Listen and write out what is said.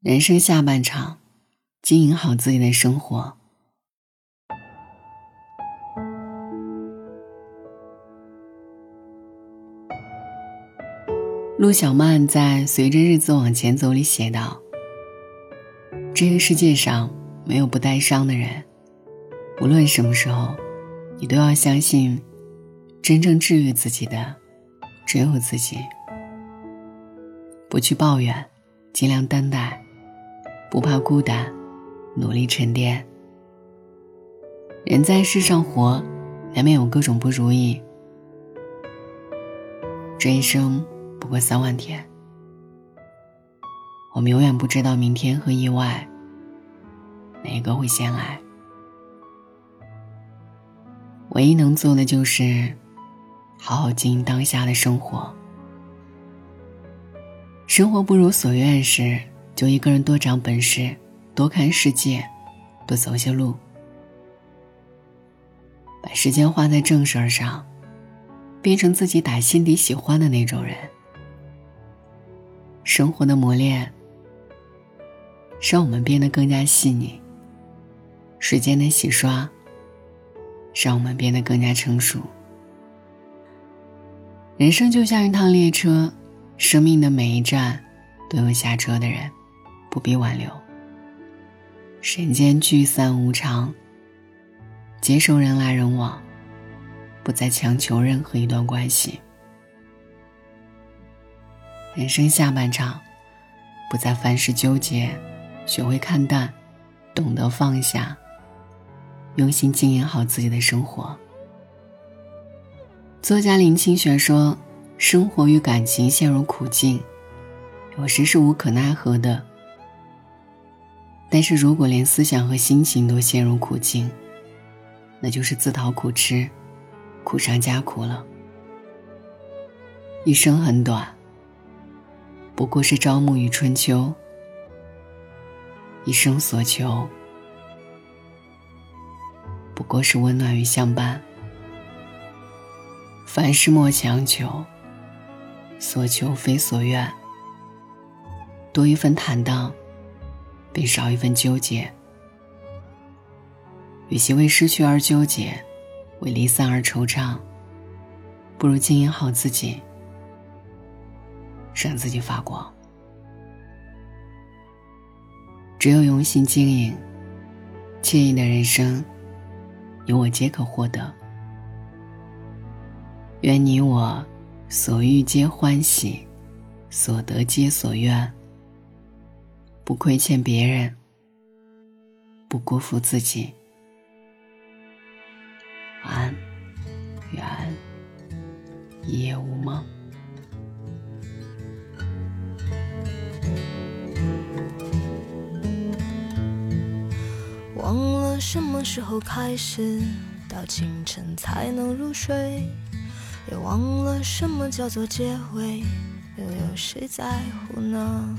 人生下半场，经营好自己的生活。陆小曼在《随着日子往前走》里写道：“这个世界上没有不带伤的人，无论什么时候，你都要相信，真正治愈自己的，只有自己。不去抱怨，尽量担待，不怕孤单，努力沉淀。人在世上活，难免有各种不如意，这一生。”不过三万天，我们永远不知道明天和意外哪个会先来。唯一能做的就是好好经营当下的生活。生活不如所愿时，就一个人多长本事，多看世界，多走些路，把时间花在正事儿上，变成自己打心底喜欢的那种人。生活的磨练，让我们变得更加细腻；时间的洗刷，让我们变得更加成熟。人生就像一趟列车，生命的每一站都有下车的人，不必挽留。人间聚散无常，接受人来人往，不再强求任何一段关系。人生下半场，不再凡事纠结，学会看淡，懂得放下，用心经营好自己的生活。作家林清玄说：“生活与感情陷入苦境，有时是无可奈何的。但是如果连思想和心情都陷入苦境，那就是自讨苦吃，苦上加苦了。一生很短。”不过是朝暮与春秋，一生所求不过是温暖与相伴。凡事莫强求，所求非所愿。多一份坦荡，便少一份纠结。与其为失去而纠结，为离散而惆怅，不如经营好自己。让自己发光。只有用心经营，惬意的人生，有我皆可获得。愿你我所欲皆欢喜，所得皆所愿。不亏欠别人，不辜负自己。晚安，愿一夜无梦。忘了什么时候开始，到清晨才能入睡，也忘了什么叫做结尾，又有谁在乎呢？